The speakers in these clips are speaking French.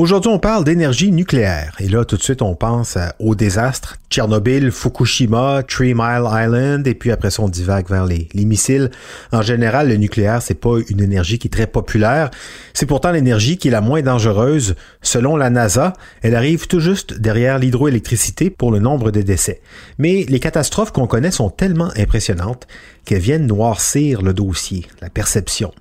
Aujourd'hui, on parle d'énergie nucléaire. Et là, tout de suite, on pense au désastre. Tchernobyl, Fukushima, Three Mile Island, et puis après ça, on divague vers les, les missiles. En général, le nucléaire, c'est pas une énergie qui est très populaire. C'est pourtant l'énergie qui est la moins dangereuse. Selon la NASA, elle arrive tout juste derrière l'hydroélectricité pour le nombre de décès. Mais les catastrophes qu'on connaît sont tellement impressionnantes qu'elles viennent noircir le dossier, la perception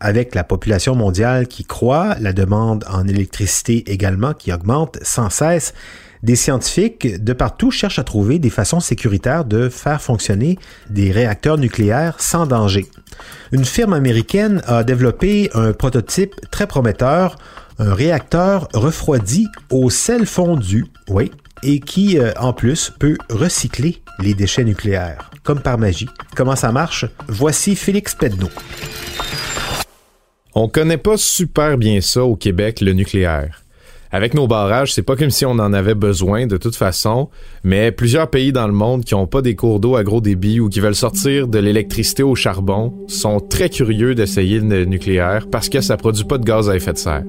avec la population mondiale qui croît, la demande en électricité également qui augmente sans cesse, des scientifiques de partout cherchent à trouver des façons sécuritaires de faire fonctionner des réacteurs nucléaires sans danger. Une firme américaine a développé un prototype très prometteur, un réacteur refroidi au sel fondu, oui, et qui, euh, en plus, peut recycler les déchets nucléaires, comme par magie. Comment ça marche? Voici Félix Pedneau. On connaît pas super bien ça au Québec, le nucléaire. Avec nos barrages, c'est pas comme si on en avait besoin de toute façon, mais plusieurs pays dans le monde qui ont pas des cours d'eau à gros débit ou qui veulent sortir de l'électricité au charbon sont très curieux d'essayer le nucléaire parce que ça produit pas de gaz à effet de serre.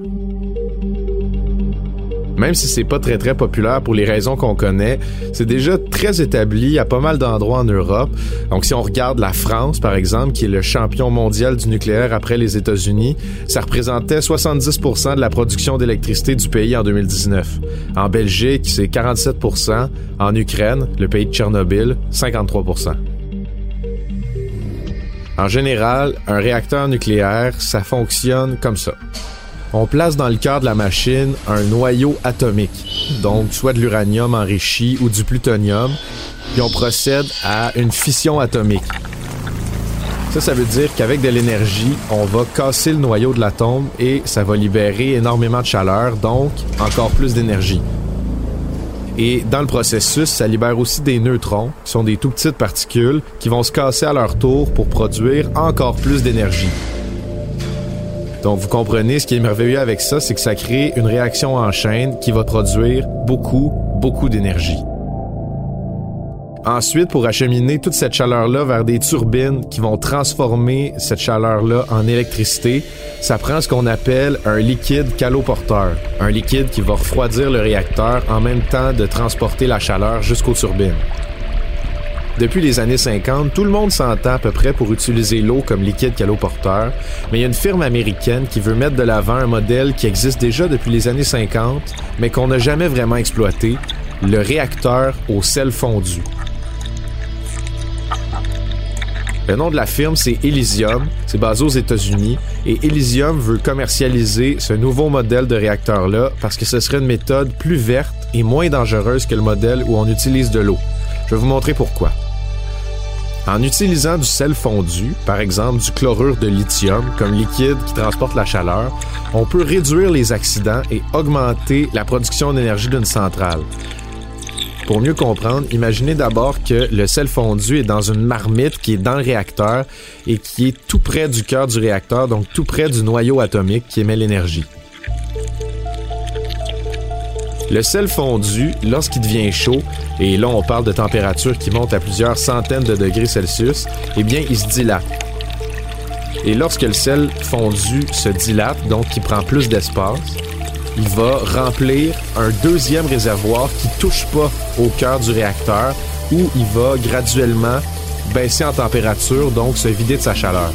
Même si c'est pas très très populaire pour les raisons qu'on connaît, c'est déjà très établi à pas mal d'endroits en Europe. Donc si on regarde la France par exemple, qui est le champion mondial du nucléaire après les États-Unis, ça représentait 70% de la production d'électricité du pays en 2019. En Belgique, c'est 47%, en Ukraine, le pays de Tchernobyl, 53%. En général, un réacteur nucléaire, ça fonctionne comme ça on place dans le cœur de la machine un noyau atomique, donc soit de l'uranium enrichi ou du plutonium, puis on procède à une fission atomique. Ça, ça veut dire qu'avec de l'énergie, on va casser le noyau de l'atome et ça va libérer énormément de chaleur, donc encore plus d'énergie. Et dans le processus, ça libère aussi des neutrons, qui sont des tout petites particules, qui vont se casser à leur tour pour produire encore plus d'énergie. Donc, vous comprenez, ce qui est merveilleux avec ça, c'est que ça crée une réaction en chaîne qui va produire beaucoup, beaucoup d'énergie. Ensuite, pour acheminer toute cette chaleur-là vers des turbines qui vont transformer cette chaleur-là en électricité, ça prend ce qu'on appelle un liquide caloporteur. Un liquide qui va refroidir le réacteur en même temps de transporter la chaleur jusqu'aux turbines. Depuis les années 50, tout le monde s'entend à peu près pour utiliser l'eau comme liquide caloporteur, mais il y a une firme américaine qui veut mettre de l'avant un modèle qui existe déjà depuis les années 50, mais qu'on n'a jamais vraiment exploité, le réacteur au sel fondu. Le nom de la firme, c'est Elysium. C'est basé aux États-Unis. Et Elysium veut commercialiser ce nouveau modèle de réacteur-là parce que ce serait une méthode plus verte et moins dangereuse que le modèle où on utilise de l'eau. Je vais vous montrer pourquoi. En utilisant du sel fondu, par exemple du chlorure de lithium comme liquide qui transporte la chaleur, on peut réduire les accidents et augmenter la production d'énergie d'une centrale. Pour mieux comprendre, imaginez d'abord que le sel fondu est dans une marmite qui est dans le réacteur et qui est tout près du cœur du réacteur, donc tout près du noyau atomique qui émet l'énergie. Le sel fondu, lorsqu'il devient chaud, et là on parle de température qui monte à plusieurs centaines de degrés Celsius, eh bien il se dilate. Et lorsque le sel fondu se dilate, donc qui prend plus d'espace, il va remplir un deuxième réservoir qui touche pas au cœur du réacteur où il va graduellement baisser en température, donc se vider de sa chaleur.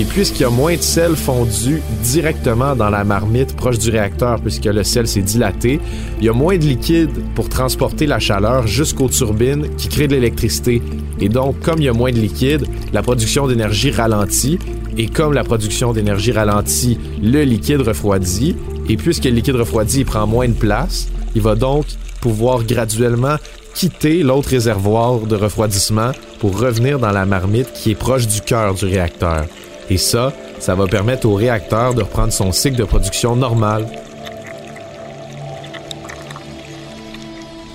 Et puisqu'il y a moins de sel fondu directement dans la marmite proche du réacteur, puisque le sel s'est dilaté, il y a moins de liquide pour transporter la chaleur jusqu'aux turbines qui créent de l'électricité. Et donc, comme il y a moins de liquide, la production d'énergie ralentit. Et comme la production d'énergie ralentit, le liquide refroidit. Et puisque le liquide refroidit, il prend moins de place, Il va donc pouvoir graduellement quitter l'autre réservoir de refroidissement pour revenir dans la marmite qui est proche du cœur du réacteur. Et ça, ça va permettre au réacteur de reprendre son cycle de production normal.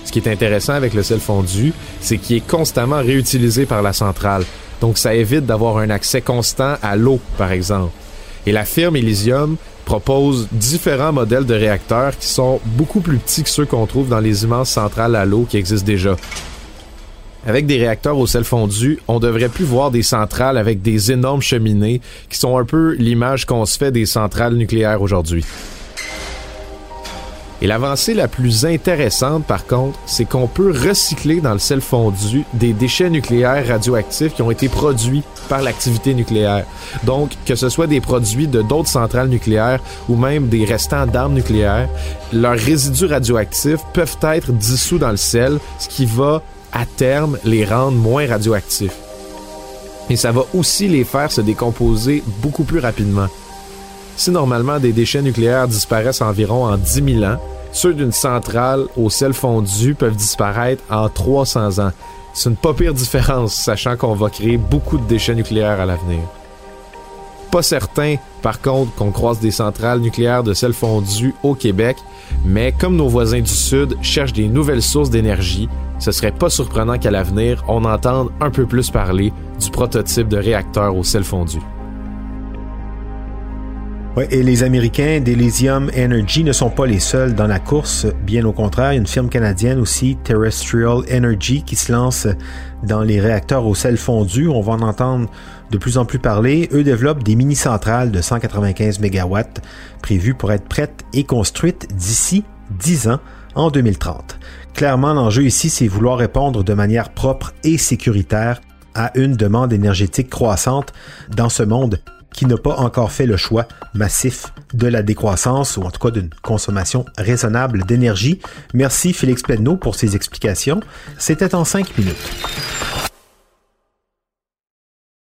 Ce qui est intéressant avec le sel fondu, c'est qu'il est constamment réutilisé par la centrale. Donc ça évite d'avoir un accès constant à l'eau, par exemple. Et la firme Elysium propose différents modèles de réacteurs qui sont beaucoup plus petits que ceux qu'on trouve dans les immenses centrales à l'eau qui existent déjà. Avec des réacteurs au sel fondu, on devrait plus voir des centrales avec des énormes cheminées qui sont un peu l'image qu'on se fait des centrales nucléaires aujourd'hui. Et l'avancée la plus intéressante, par contre, c'est qu'on peut recycler dans le sel fondu des déchets nucléaires radioactifs qui ont été produits par l'activité nucléaire. Donc, que ce soit des produits de d'autres centrales nucléaires ou même des restants d'armes nucléaires, leurs résidus radioactifs peuvent être dissous dans le sel, ce qui va, à terme, les rendre moins radioactifs. Et ça va aussi les faire se décomposer beaucoup plus rapidement. Si normalement des déchets nucléaires disparaissent environ en 10 000 ans, ceux d'une centrale au sel fondu peuvent disparaître en 300 ans. C'est une pas pire différence, sachant qu'on va créer beaucoup de déchets nucléaires à l'avenir. Pas certain, par contre, qu'on croise des centrales nucléaires de sel fondu au Québec, mais comme nos voisins du Sud cherchent des nouvelles sources d'énergie, ce serait pas surprenant qu'à l'avenir, on entende un peu plus parler du prototype de réacteur au sel fondu. Et les Américains d'Elysium Energy ne sont pas les seuls dans la course, bien au contraire, il y a une firme canadienne aussi, Terrestrial Energy, qui se lance dans les réacteurs au sel fondu. On va en entendre de plus en plus parler. Eux développent des mini-centrales de 195 MW prévues pour être prêtes et construites d'ici 10 ans, en 2030. Clairement, l'enjeu ici, c'est vouloir répondre de manière propre et sécuritaire à une demande énergétique croissante dans ce monde qui n'a pas encore fait le choix massif de la décroissance ou en tout cas d'une consommation raisonnable d'énergie. Merci Félix Penneau pour ses explications. C'était en cinq minutes.